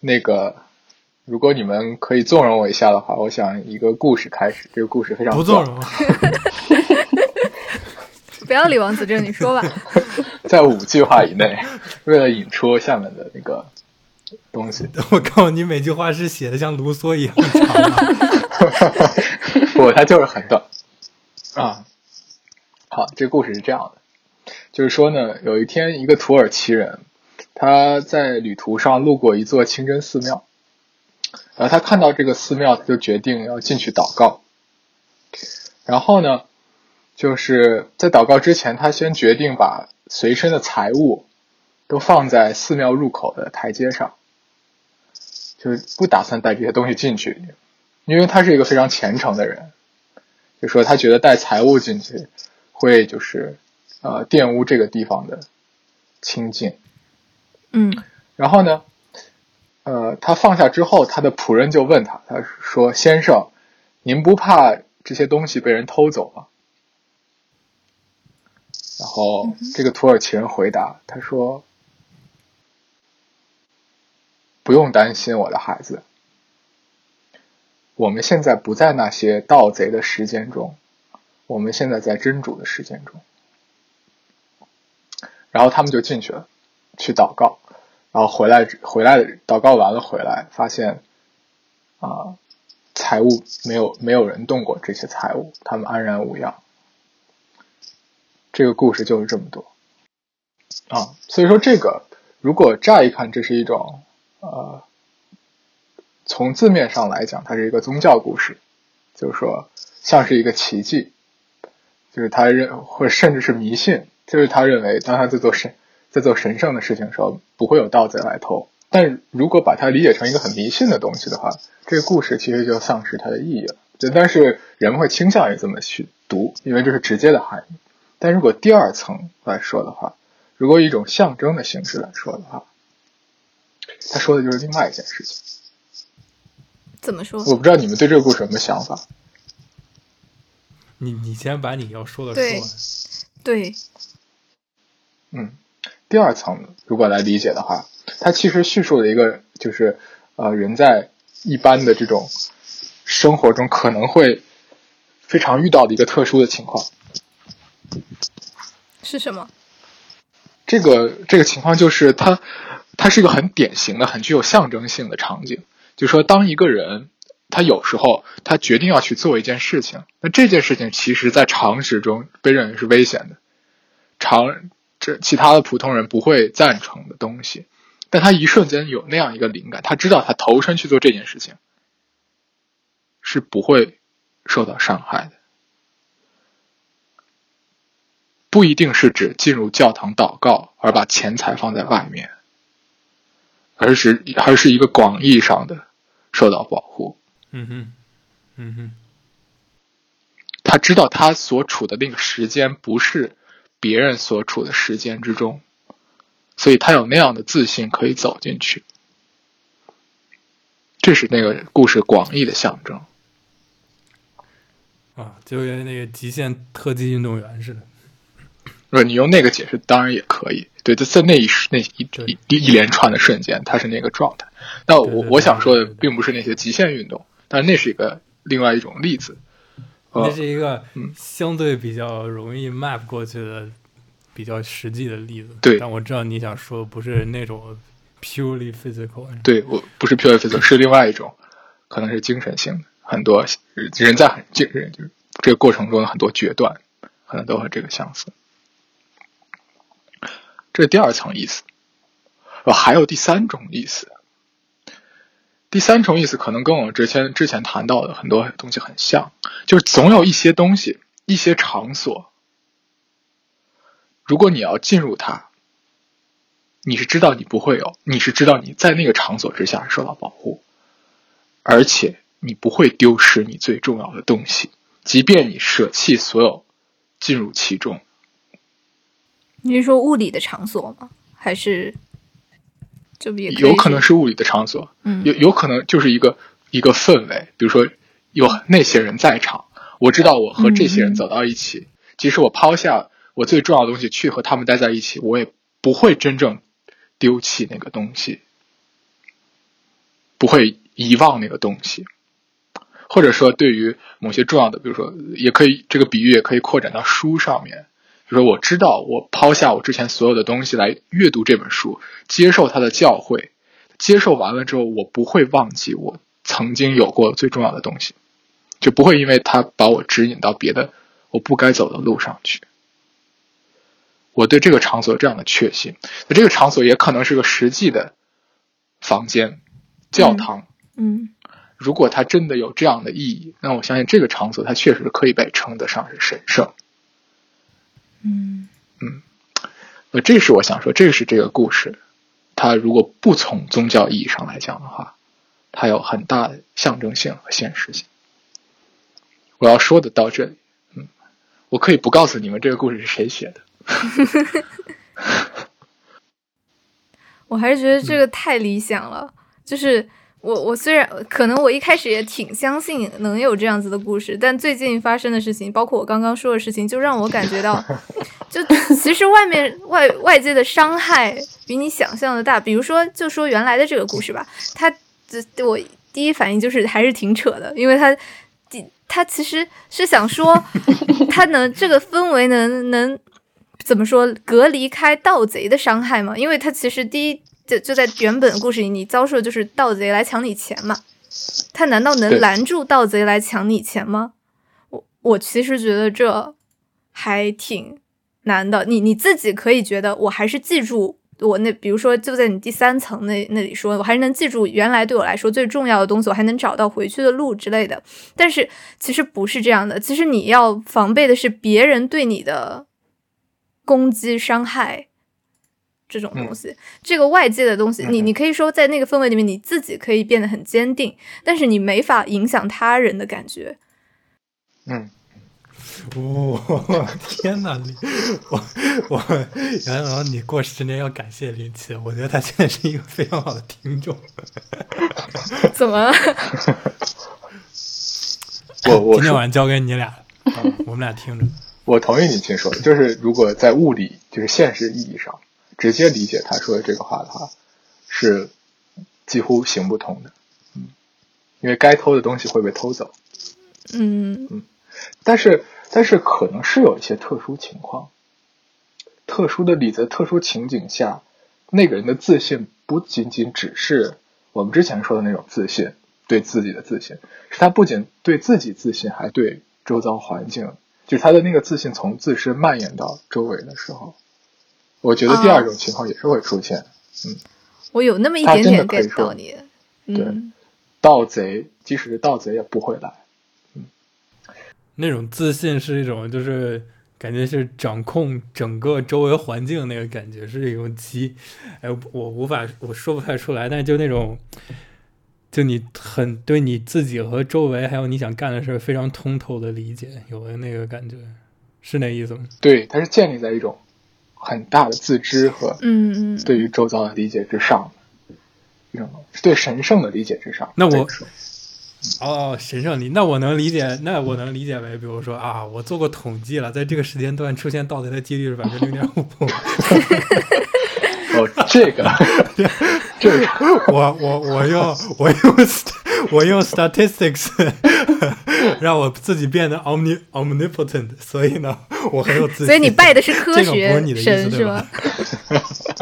那个，如果你们可以纵容我一下的话，我想一个故事开始。这个故事非常不纵容，不要理王子正，你说吧。在五句话以内，为了引出下面的那个东西，我告诉你，每句话是写的像卢梭一样长。不，它就是很短啊。好，这个故事是这样的，就是说呢，有一天，一个土耳其人。他在旅途上路过一座清真寺庙，然后他看到这个寺庙，他就决定要进去祷告。然后呢，就是在祷告之前，他先决定把随身的财物都放在寺庙入口的台阶上，就不打算带这些东西进去，因为他是一个非常虔诚的人，就说他觉得带财物进去会就是呃玷污这个地方的清净。嗯，然后呢，呃，他放下之后，他的仆人就问他，他说：“先生，您不怕这些东西被人偷走吗？”然后这个土耳其人回答他说：“不用担心，我的孩子，我们现在不在那些盗贼的时间中，我们现在在真主的时间中。”然后他们就进去了。去祷告，然后回来，回来祷告完了回来，发现啊，财物没有没有人动过这些财物，他们安然无恙。这个故事就是这么多啊，所以说这个如果乍一看这是一种呃，从字面上来讲，它是一个宗教故事，就是说像是一个奇迹，就是他认或甚至是迷信，就是他认为当他在做神。在做神圣的事情的时候，不会有盗贼来偷。但如果把它理解成一个很迷信的东西的话，这个故事其实就丧失它的意义了。就但是人们会倾向于这么去读，因为这是直接的含义。但如果第二层来说的话，如果以一种象征的形式来说的话，他说的就是另外一件事情。怎么说？我不知道你们对这个故事有什么想法。你你先把你要说的说完。对。对。嗯。第二层，如果来理解的话，它其实叙述了一个，就是呃，人在一般的这种生活中可能会非常遇到的一个特殊的情况。是什么？这个这个情况就是它，它是一个很典型的、很具有象征性的场景。就是说，当一个人他有时候他决定要去做一件事情，那这件事情其实在常识中被认为是危险的，常。这其他的普通人不会赞成的东西，但他一瞬间有那样一个灵感，他知道他投身去做这件事情是不会受到伤害的。不一定是指进入教堂祷告而把钱财放在外面，而是而是一个广义上的受到保护。嗯哼，嗯哼，他知道他所处的那个时间不是。别人所处的时间之中，所以他有那样的自信可以走进去。这是那个故事广义的象征啊，就跟那个极限特技运动员似的。不是，你用那个解释当然也可以。对，就在那一时那一一一一连串的瞬间，他是那个状态。但我我想说的并不是那些极限运动，但那是一个另外一种例子。这是一个相对比较容易 map 过去的、比较实际的例子。对，但我知道你想说不是那种 purely physical。对，我不是 purely physical，是另外一种，可能是精神性的。很多人在很精神，就是这个过程中的很多决断，可能都和这个相似。这是第二层意思。哦，还有第三种意思。第三重意思可能跟我们之前之前谈到的很多东西很像，就是总有一些东西、一些场所，如果你要进入它，你是知道你不会有，你是知道你在那个场所之下受到保护，而且你不会丢失你最重要的东西，即便你舍弃所有进入其中。你是说物理的场所吗？还是？有可能是物理的场所，嗯，有有可能就是一个一个氛围，比如说有那些人在场，我知道我和这些人走到一起，嗯，即使我抛下我最重要的东西去和他们待在一起，我也不会真正丢弃那个东西。不会遗忘那个东西，或者说对于某些重要的，比如说，也可以这个比喻也可以扩展到书上面。比如说，我知道我抛下我之前所有的东西来阅读这本书，接受他的教诲，接受完了之后，我不会忘记我曾经有过最重要的东西，就不会因为他把我指引到别的我不该走的路上去。我对这个场所有这样的确信，那这个场所也可能是个实际的房间、教堂。嗯，如果它真的有这样的意义，那我相信这个场所它确实可以被称得上是神圣。嗯嗯，那这是我想说，这是这个故事，它如果不从宗教意义上来讲的话，它有很大的象征性和现实性。我要说的到这里，嗯，我可以不告诉你们这个故事是谁写的。我还是觉得这个太理想了，就是。我我虽然可能我一开始也挺相信能有这样子的故事，但最近发生的事情，包括我刚刚说的事情，就让我感觉到，就其实外面外外界的伤害比你想象的大。比如说，就说原来的这个故事吧，他这我第一反应就是还是挺扯的，因为他他其实是想说，他能这个氛围能能怎么说隔离开盗贼的伤害吗？因为他其实第一。就就在原本的故事里，你遭受的就是盗贼来抢你钱嘛？他难道能拦住盗贼来抢你钱吗？我我其实觉得这还挺难的。你你自己可以觉得，我还是记住我那，比如说就在你第三层那那里说，我还是能记住原来对我来说最重要的东西，我还能找到回去的路之类的。但是其实不是这样的，其实你要防备的是别人对你的攻击伤害。这种东西，嗯、这个外界的东西，你你可以说在那个氛围里面，你自己可以变得很坚定，但是你没法影响他人的感觉。嗯，哦，天哪，你我我杨洋你过十年要感谢林奇，我觉得他现在是一个非常好的听众。怎么？我我今天晚上交给你俩，嗯、我们俩听着。我同意你听说的，就是如果在物理，就是现实意义上。直接理解他说的这个话的话，是几乎行不通的。嗯，因为该偷的东西会被偷走。嗯嗯，但是但是可能是有一些特殊情况，特殊的例子、特殊情景下，那个人的自信不仅仅只是我们之前说的那种自信，对自己的自信，是他不仅对自己自信，还对周遭环境，就是他的那个自信从自身蔓延到周围的时候。我觉得第二种情况也是会出现，哦、嗯，我有那么一点点 get 到你，对，盗贼即使是盗贼也不会来，嗯，那种自信是一种就是感觉是掌控整个周围环境那个感觉是一种极，哎，我无法我说不太出来，但是就那种，就你很对你自己和周围还有你想干的事非常通透的理解，有的那个感觉，是那意思吗？对，它是建立在一种。很大的自知和嗯嗯，对于周遭的理解之上，一种对神圣的理解之上。那我哦，神圣理，那我能理解，那我能理解为，比如说啊，我做过统计了，在这个时间段出现盗贼的几率是百分之零点五。哦，这个，这个，我我我用我用我用 statistics 让我自己变得 omni omnipotent，所以呢，我很有自信。所以你拜的是科学神，这个不是你的意思对吧？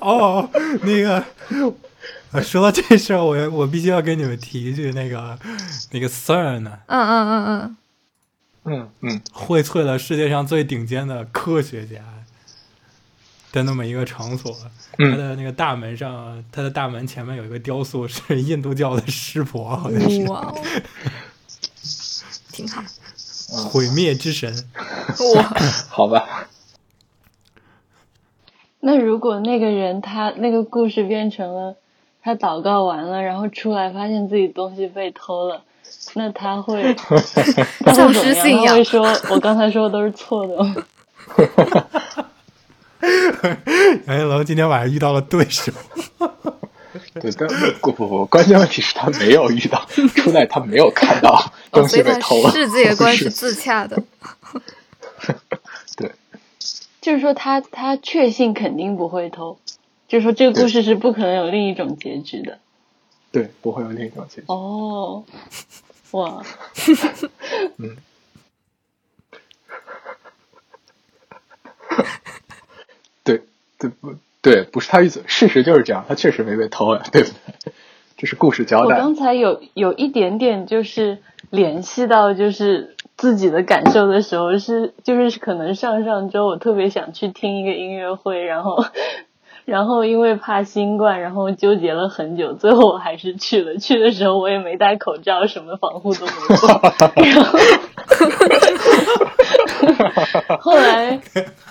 哦，哦，那个，说到这事儿，我我必须要跟你们提一句，那个那个 CERN 呢？嗯嗯嗯嗯。嗯嗯，荟萃了世界上最顶尖的科学家的那么一个场所，它的那个大门上，它的大门前面有一个雕塑，是 印度教的湿婆，好像是。哇，挺好。毁灭之神。哇，好吧。那如果那个人他那个故事变成了他祷告完了，然后出来发现自己东西被偷了。那他会，他会丧失信仰。他会说：“我刚才说的都是错的。” 哎，然后今天晚上遇到了对手。对，但不不不，关键问题是他没有遇到，出来他没有看到东西被偷了。世界观是自洽的。对，就是说他他确信肯定不会偷。就是说这个故事是不可能有另一种结局的。对，不会有另一种结局。哦，哇，嗯。对对不对，不是他意思，事实就是这样，他确实没被偷呀，对不对？这是故事交代。我刚才有有一点点就是联系到就是自己的感受的时候，是就是可能上上周我特别想去听一个音乐会，然后 然后因为怕新冠，然后纠结了很久，最后我还是去了。去的时候我也没戴口罩，什么防护都没做，然后。后来，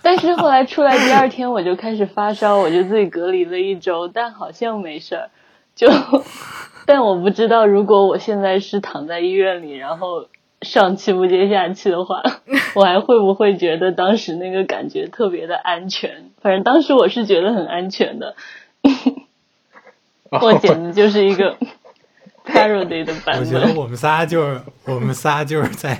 但是后来出来第二天我就开始发烧，我就自己隔离了一周，但好像没事儿。就，但我不知道，如果我现在是躺在医院里，然后上气不接下气的话，我还会不会觉得当时那个感觉特别的安全？反正当时我是觉得很安全的，我简直就是一个。Parody 的版本，我觉得我们仨就是我们仨就是在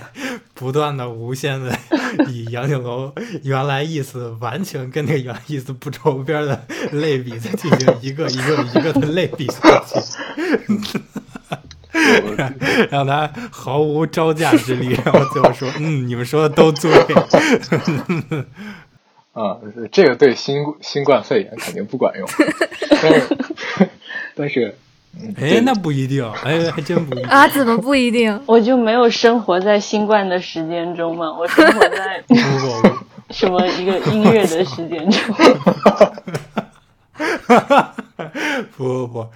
不断的、无限的 以杨景楼原来意思完全跟那个原来意思不着边的类比，在进行一个一个一个的类比下去，让他毫无招架之力，然后最后说：“嗯，你们说的都对。”啊，这个对新新冠肺炎肯定不管用，但是但是。哎，那不一定，哎，还真不一定啊！怎么不一定？我就没有生活在新冠的时间中嘛？我生活在什么一个音乐的时间中？不不不，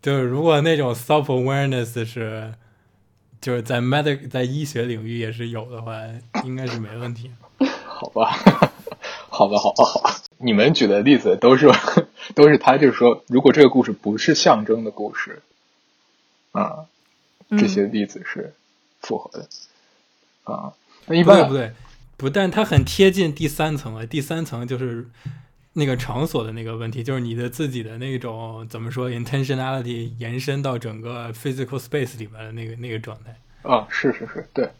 就是如果那种 self awareness 是，就是在 medic 在医学领域也是有的话，应该是没问题。好吧，好吧，好吧，好吧。你们举的例子都是都是他，就是说，如果这个故事不是象征的故事，啊，这些例子是符合的，嗯、啊，那一般不对不对，不但它很贴近第三层了，第三层就是那个场所的那个问题，就是你的自己的那种怎么说 intentionality 延伸到整个 physical space 里面的那个那个状态。啊，是是是，对，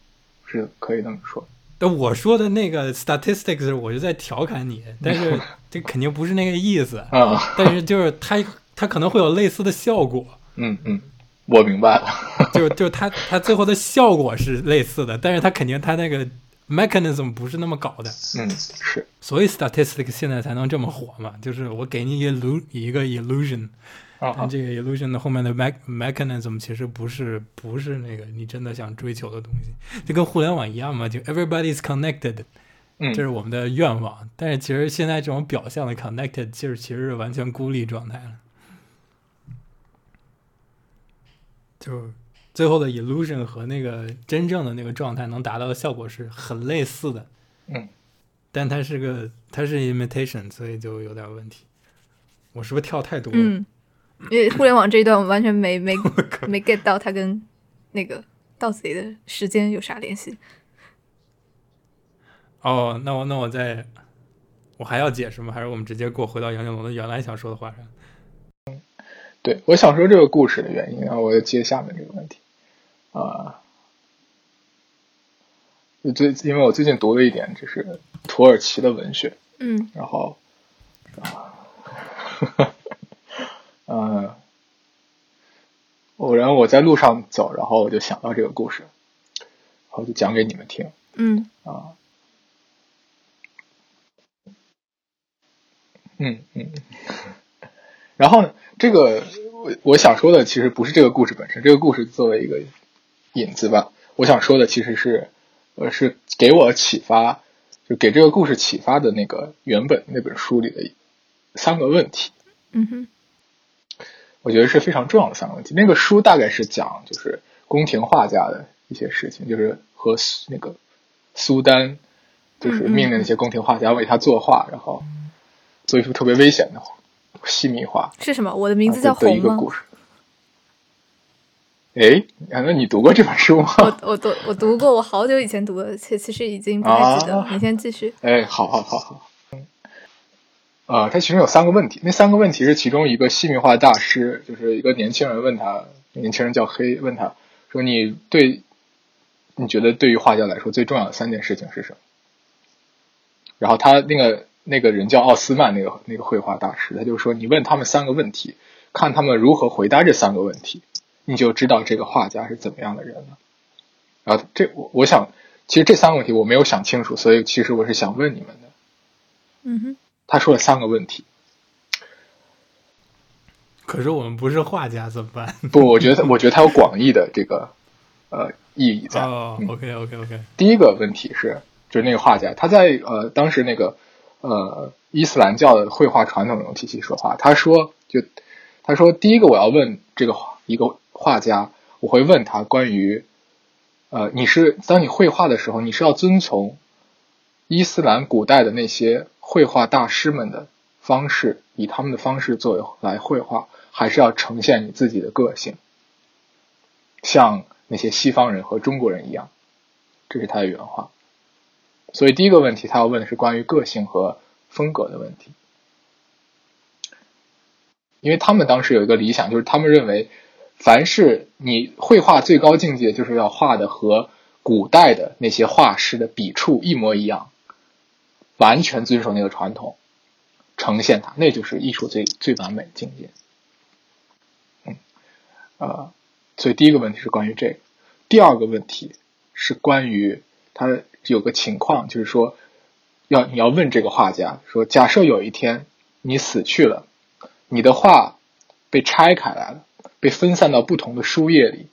是可以这么说。但我说的那个 statistics，我就在调侃你，但是 这肯定不是那个意思啊。但是就是它，它可能会有类似的效果。嗯嗯，我明白了。就就它它最后的效果是类似的，但是它肯定它那个 mechanism 不是那么搞的。嗯，是。所以 statistics 现在才能这么火嘛？就是我给你一个一个 illusion。啊，这个 illusion 的后面的 me mechanism 其实不是不是那个你真的想追求的东西，就跟互联网一样嘛，就 everybody is connected，这是我们的愿望。嗯、但是其实现在这种表象的 connected，其实其实是完全孤立状态了。就最后的 illusion 和那个真正的那个状态能达到的效果是很类似的。嗯，但它是个它是 imitation，所以就有点问题。我是不是跳太多了？嗯因为互联网这一段我完全没没没 get 到他跟那个盗贼的时间有啥联系。哦，那我那我再，我还要解释吗？还是我们直接过回到杨景龙的原来想说的话上？嗯，对，我想说这个故事的原因，然后我要接下面这个问题啊。最因为我最近读了一点就是土耳其的文学，嗯，然后啊。嗯，偶然我在路上走，然后我就想到这个故事，然后就讲给你们听。嗯啊，嗯嗯，然后呢，这个我我想说的其实不是这个故事本身，这个故事作为一个引子吧。我想说的其实是，呃，是给我启发，就给这个故事启发的那个原本那本书里的三个问题。嗯哼。我觉得是非常重要的三个问题。那个书大概是讲就是宫廷画家的一些事情，就是和那个苏丹，就是命令那些宫廷画家为他作画，然后做一幅特别危险的细密画。是什么？我的名字叫红吗？一个故事。哎，那你读过这本书吗？我我读我读过，我好久以前读的，其其实已经不太记得了。啊、你先继续。哎，好好好好。啊、呃，他其中有三个问题，那三个问题是其中一个细密画大师，就是一个年轻人问他，年轻人叫黑，问他说：“你对，你觉得对于画家来说最重要的三件事情是什么？”然后他那个那个人叫奥斯曼，那个那个绘画大师，他就说：“你问他们三个问题，看他们如何回答这三个问题，你就知道这个画家是怎么样的人了。”然后这我我想，其实这三个问题我没有想清楚，所以其实我是想问你们的。嗯哼，他说了三个问题，可是我们不是画家怎么办？不，我觉得我觉得他有广义的这个呃意义在。哦、oh，OK OK OK。第一个问题是，就是那个画家他在呃当时那个呃伊斯兰教的绘画传统中体系说话，他说就他说第一个我要问这个一个画家，我会问他关于。呃，你是当你绘画的时候，你是要遵从伊斯兰古代的那些绘画大师们的方式，以他们的方式作为来绘画，还是要呈现你自己的个性，像那些西方人和中国人一样？这是他的原话。所以第一个问题，他要问的是关于个性和风格的问题，因为他们当时有一个理想，就是他们认为。凡是你绘画最高境界，就是要画的和古代的那些画师的笔触一模一样，完全遵守那个传统，呈现它，那就是艺术最最完美的境界。嗯，呃，所以第一个问题是关于这个，第二个问题是关于他有个情况，就是说，要你要问这个画家说，假设有一天你死去了，你的画被拆开来了。被分散到不同的书页里，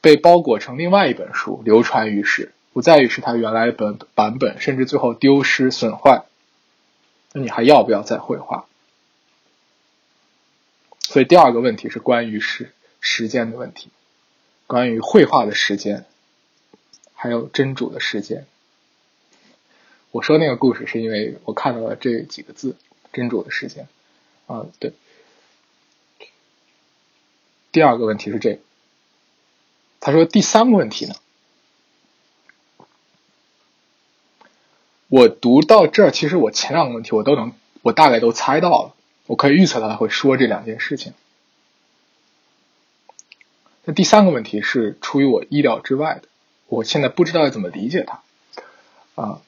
被包裹成另外一本书，流传于世，不在于是它原来本版本，甚至最后丢失损坏。那你还要不要再绘画？所以第二个问题是关于时时间的问题，关于绘画的时间，还有真主的时间。我说那个故事是因为我看到了这几个字“真主的时间”。啊，对。第二个问题是这个，他说第三个问题呢？我读到这儿，其实我前两个问题我都能，我大概都猜到了，我可以预测到他会说这两件事情。那第三个问题是出于我意料之外的，我现在不知道要怎么理解他。啊，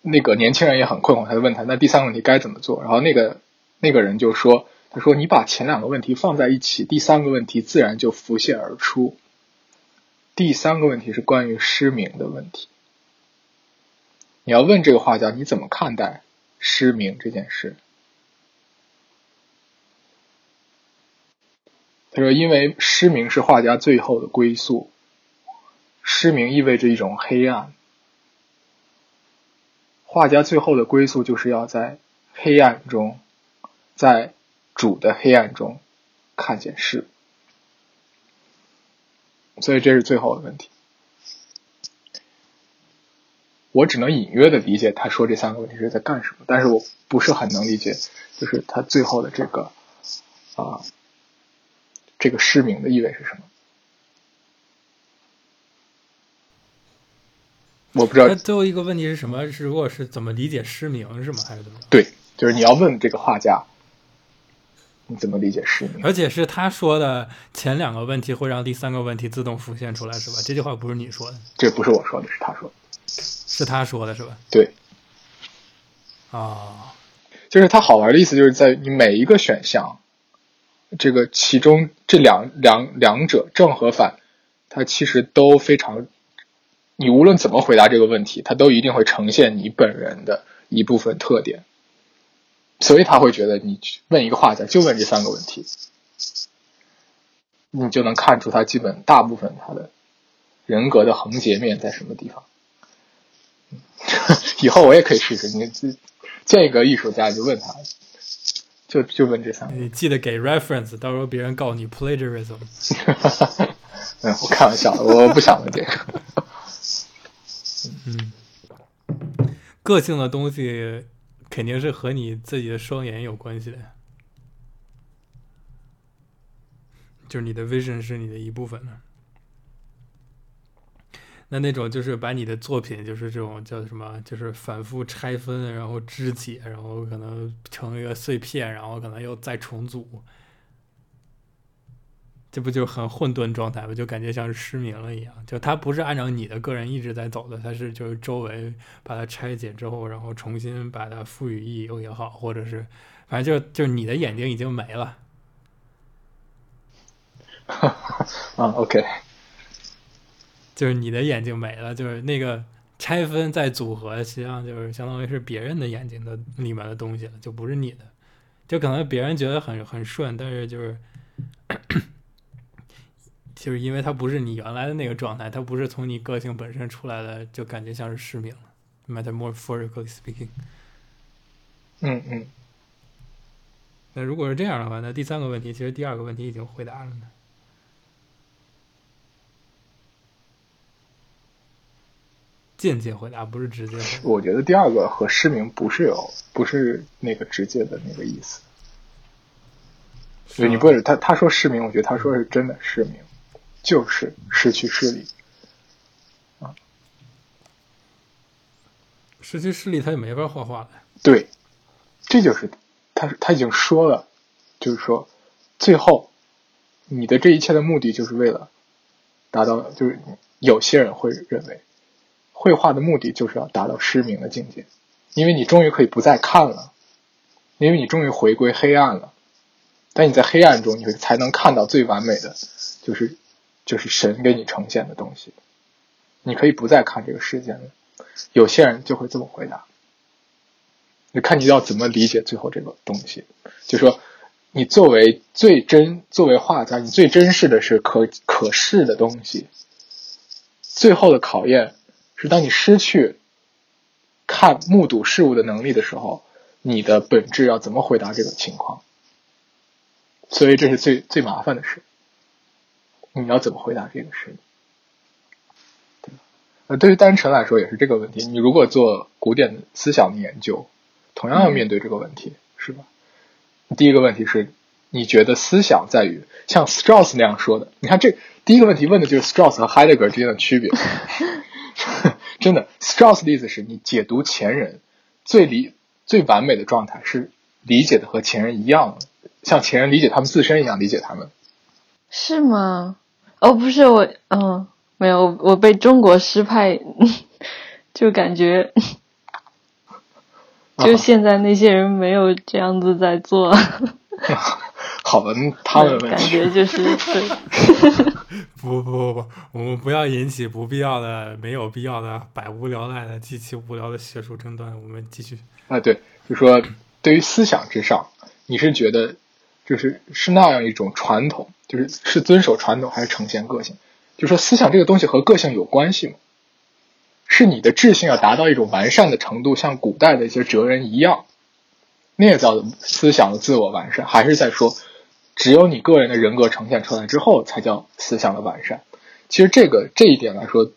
那个年轻人也很困惑，他就问他，那第三个问题该怎么做？然后那个那个人就说。他说：“你把前两个问题放在一起，第三个问题自然就浮现而出。第三个问题是关于失明的问题。你要问这个画家，你怎么看待失明这件事？”他说：“因为失明是画家最后的归宿，失明意味着一种黑暗。画家最后的归宿就是要在黑暗中，在。”主的黑暗中看见事，所以这是最后的问题。我只能隐约的理解他说这三个问题是在干什么，但是我不是很能理解，就是他最后的这个啊，这个失明的意味是什么？我不知道。那最后一个问题是什么？是如果是怎么理解失明是吗？还是怎么？对，就是你要问这个画家。你怎么理解失明？而且是他说的前两个问题会让第三个问题自动浮现出来，是吧？这句话不是你说的，这不是我说的，是他说的，是他说的，是吧？对。啊、哦，就是他好玩的意思，就是在你每一个选项，这个其中这两两两者正和反，它其实都非常，你无论怎么回答这个问题，它都一定会呈现你本人的一部分特点。所以他会觉得，你问一个画家就问这三个问题，你就能看出他基本大部分他的人格的横截面在什么地方。以后我也可以试试，你见一个艺术家就问他，就就问这三个。你记得给 reference，到时候别人告你 plagiarism。嗯，我开玩笑，我不想问这个。嗯，个性的东西。肯定是和你自己的双眼有关系的，就是你的 vision 是你的一部分呢。那那种就是把你的作品，就是这种叫什么，就是反复拆分，然后肢解，然后可能成一个碎片，然后可能又再重组，这不就很混沌状态吗？就感觉像是失明了一样。就它不是按照你的个人意志在走的，它是就是周围把它拆解之后，然后重新把它赋予意义也好，或者是反正就就你的眼睛已经没了。啊，OK，就是你的眼睛没了，就是那个拆分再组合，实际上就是相当于是别人的眼睛的里面的东西了，就不是你的。就可能别人觉得很很顺，但是就是。就是因为它不是你原来的那个状态，它不是从你个性本身出来的，就感觉像是失明了。Metaphorically speaking，嗯嗯。那如果是这样的话，那第三个问题，其实第二个问题已经回答了呢。间接回答不是直接回答。我觉得第二个和失明不是有，不是那个直接的那个意思。对，你不是他，他说失明，我觉得他说是真的失明。就是失去视力，啊，失去视力他就没法画画了。对，这就是他他已经说了，就是说，最后你的这一切的目的就是为了达到，就是有些人会认为，绘画的目的就是要达到失明的境界，因为你终于可以不再看了，因为你终于回归黑暗了，但你在黑暗中，你会才能看到最完美的，就是。就是神给你呈现的东西，你可以不再看这个世界了。有些人就会这么回答，你看你要怎么理解最后这个东西。就说你作为最真，作为画家，你最珍视的是可可视的东西。最后的考验是当你失去看目睹事物的能力的时候，你的本质要怎么回答这个情况？所以这是最最麻烦的事。你要怎么回答这个事呃，对于单纯来说也是这个问题。你如果做古典思想的研究，同样要面对这个问题，嗯、是吧？第一个问题是，你觉得思想在于像 Strauss 那样说的？你看这第一个问题问的就是 Strauss 和 Heidegger 之间的区别。真的，Strauss 的意思是你解读前人最理最完美的状态是理解的和前人一样，像前人理解他们自身一样理解他们，是吗？哦，不是我，嗯，没有，我被中国诗派 就感觉，就现在那些人没有这样子在做。好的，他们感觉就是 对。不不不不，我们不要引起不必要的、没有必要的、百无聊赖的、极其无聊的学术争端。我们继续。啊，对，就说对于思想之上，你是觉得就是是那样一种传统。就是是遵守传统还是呈现个性？就说思想这个东西和个性有关系吗？是你的智性要达到一种完善的程度，像古代的一些哲人一样，那造的思想的自我完善，还是在说只有你个人的人格呈现出来之后才叫思想的完善？其实这个这一点来说，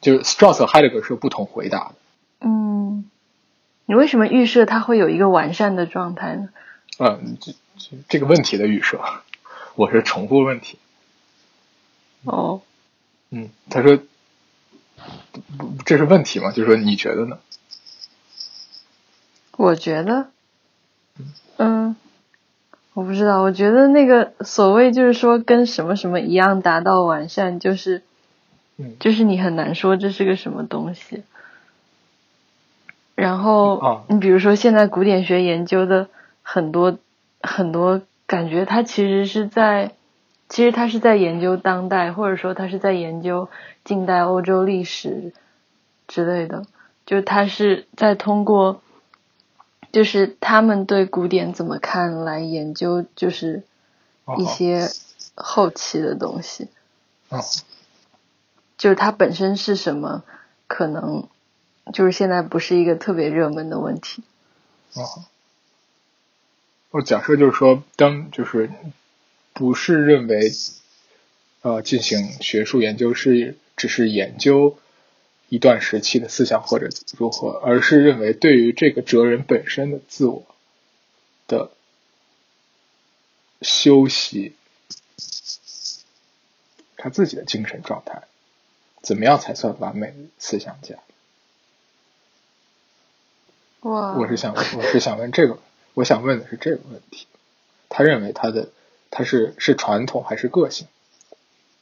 就是 Strauss 和 Heidegger 是有不同回答的。嗯，你为什么预设它会有一个完善的状态呢？嗯，这这个问题的预设。我是重复问题。哦，嗯，他说，这是问题吗？就是说你觉得呢？我觉得，嗯，我不知道。我觉得那个所谓就是说跟什么什么一样达到完善，就是，嗯，就是你很难说这是个什么东西。然后，哦，你比如说现在古典学研究的很多很多。感觉它其实是在，其实它是在研究当代，或者说它是在研究近代欧洲历史之类的。就它是在通过，就是他们对古典怎么看来研究，就是一些后期的东西。哦。就是它本身是什么，可能就是现在不是一个特别热门的问题。哦。我假设就是说，当就是不是认为，呃，进行学术研究是只是研究一段时期的思想或者如何，而是认为对于这个哲人本身的自我的修习，他自己的精神状态，怎么样才算完美的思想家？哇！我是想，我是想问这个。我想问的是这个问题，他认为他的他是是传统还是个性？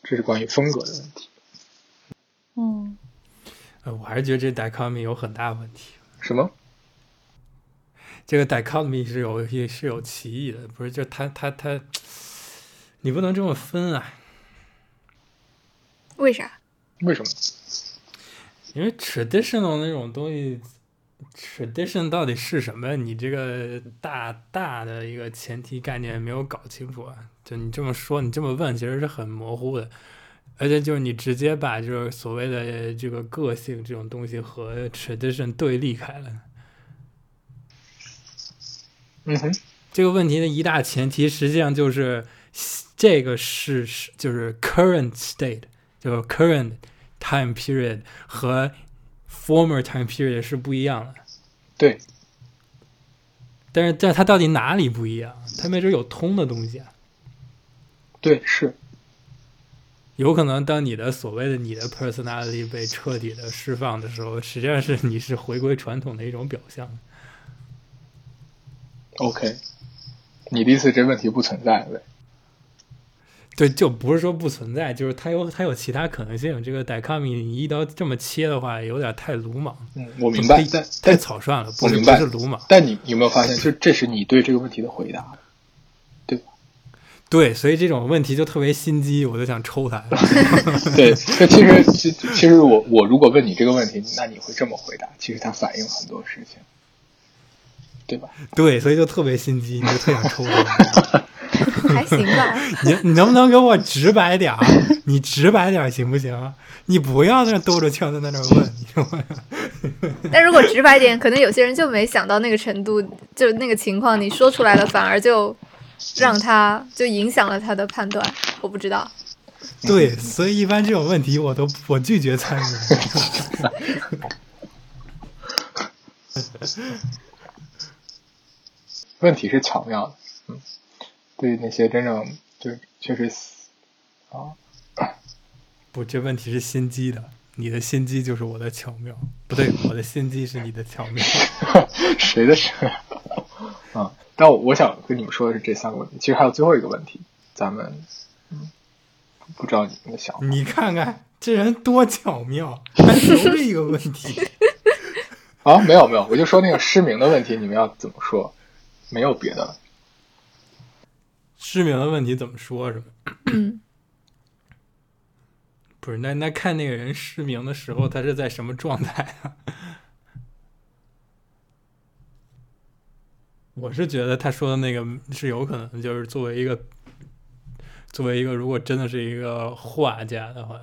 这是关于风格的问题。嗯，呃，我还是觉得这 dichotomy 有很大问题。什么？这个 dichotomy 是有也是有歧义的，不是？就他他他，你不能这么分啊。为啥？为什么？因为 traditional 那种东西，tradition 到底是什么？你这个大大的一个前提概念没有搞清楚啊！就你这么说，你这么问，其实是很模糊的。而且就是你直接把就是所谓的这个个性这种东西和 tradition 对立开了。嗯哼，这个问题的一大前提实际上就是这个是是就是 current state，就是 current time period 和 former time period 是不一样的。对。但是，但它到底哪里不一样？它没准有通的东西啊。对，是。有可能当你的所谓的你的 personality 被彻底的释放的时候，实际上是你是回归传统的一种表象。OK，你的意思这问题不存在对？对，就不是说不存在，就是它有它有其他可能性。这个 dichotomy 你一刀这么切的话，有点太鲁莽。嗯，我明白，但太草率了，不明白，不是鲁莽。但你有没有发现，就这是你对这个问题的回答？对，所以这种问题就特别心机，我就想抽他。对，这其实其其实我我如果问你这个问题，那你会这么回答？其实它反映很多事情。对吧？对，所以就特别心机，你就特想抽他。还行吧。你你能不能给我直白点儿？你直白点儿行不行？你不要在那兜着圈子在那问。但如果直白点，可能有些人就没想到那个程度，就那个情况，你说出来了，反而就让他就影响了他的判断。我不知道。对，所以一般这种问题，我都我拒绝参与。问题是巧妙的，嗯，对于那些真正就确实啊，不，这问题是心机的，你的心机就是我的巧妙，不对，我的心机是你的巧妙，谁的事？啊，但我我想跟你们说的是这三个问题，其实还有最后一个问题，咱们嗯，不知道你们的想法。你看看这人多巧妙，还留着一个问题。啊，没有没有，我就说那个失明的问题，你们要怎么说？没有别的了。失明的问题怎么说？是吗？嗯，不是，那那看那个人失明的时候，他是在什么状态啊？我是觉得他说的那个是有可能，就是作为一个，作为一个，如果真的是一个画家的话，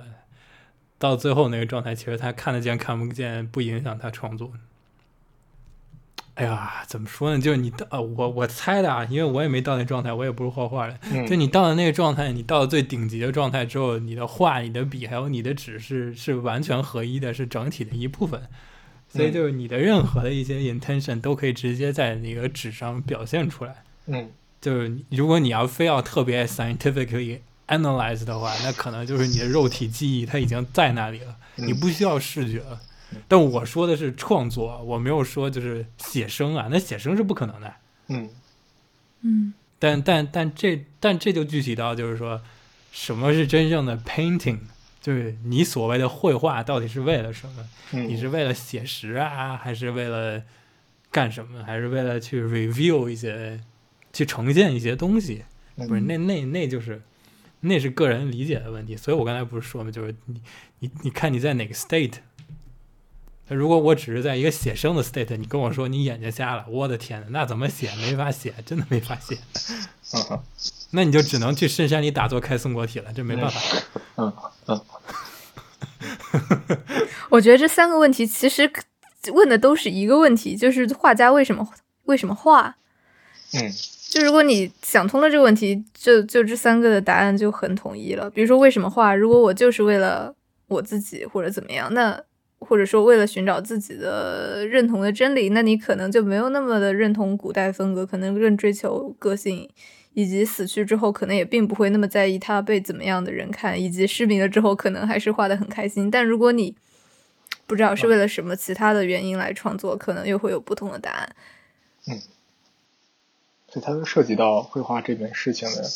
到最后那个状态，其实他看得见看不见，不影响他创作。哎呀，怎么说呢？就是你到呃，我我猜的啊，因为我也没到那状态，我也不是画画的。嗯、就你到了那个状态，你到了最顶级的状态之后，你的画、你的笔还有你的纸是是完全合一的，是整体的一部分。所以就是你的任何的一些 intention 都可以直接在那个纸上表现出来。嗯，就是如果你要非要特别 scientifically analyze 的话，那可能就是你的肉体记忆它已经在那里了，你不需要视觉了。但我说的是创作，我没有说就是写生啊，那写生是不可能的。嗯嗯，但但但这但这就具体到就是说，什么是真正的 painting？就是你所谓的绘画到底是为了什么？嗯、你是为了写实啊，还是为了干什么？还是为了去 review 一些，去呈现一些东西？不是，那那那就是那是个人理解的问题。所以我刚才不是说嘛，就是你你你看你在哪个 state？如果我只是在一个写生的 state，你跟我说你眼睛瞎了，我的天呐，那怎么写？没法写，真的没法写。嗯，那你就只能去深山里打坐开松果体了，这没办法。嗯嗯。我觉得这三个问题其实问的都是一个问题，就是画家为什么为什么画？嗯。就如果你想通了这个问题，就就这三个的答案就很统一了。比如说为什么画？如果我就是为了我自己或者怎么样，那。或者说，为了寻找自己的认同的真理，那你可能就没有那么的认同古代风格，可能更追求个性，以及死去之后，可能也并不会那么在意他被怎么样的人看，以及失明了之后，可能还是画的很开心。但如果你不知道是为了什么其他的原因来创作，可能又会有不同的答案。嗯，所以它都涉及到绘画这件事情的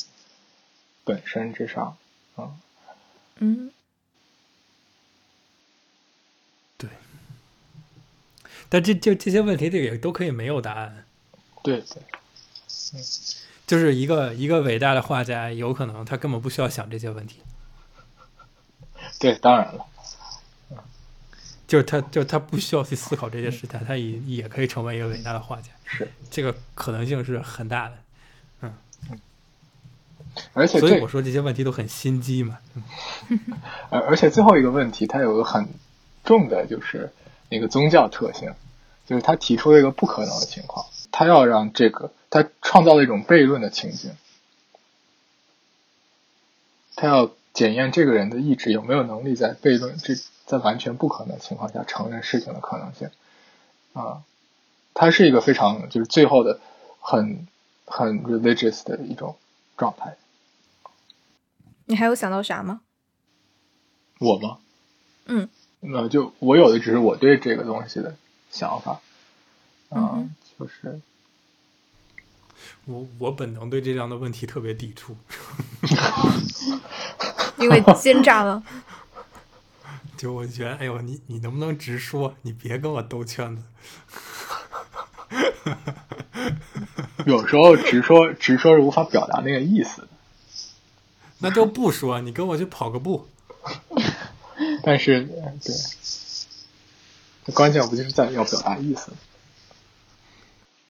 本身之上，嗯嗯，对。但这就这些问题，这个也都可以没有答案。对对，嗯，就是一个一个伟大的画家，有可能他根本不需要想这些问题。对，当然了。就是他，就是他不需要去思考这些事情，他也也可以成为一个伟大的画家。是，这个可能性是很大的。嗯，而且，所以我说这些问题都很心机嘛。而而且最后一个问题，它有个很重的，就是那个宗教特性，就是他提出了一个不可能的情况，他要让这个，他创造了一种悖论的情景，他要检验这个人的意志有没有能力在悖论这。在完全不可能情况下承认事情的可能性，啊，他是一个非常就是最后的很很 religious 的一种状态。你还有想到啥吗？我吗？嗯，那就我有的只是我对这个东西的想法，啊，嗯、就是我我本能对这样的问题特别抵触，因为奸诈了。就我觉得，哎呦，你你能不能直说？你别跟我兜圈子。有时候直说直说是无法表达那个意思。那就不说，你跟我去跑个步。但是，对，关键不就是在要表达意思？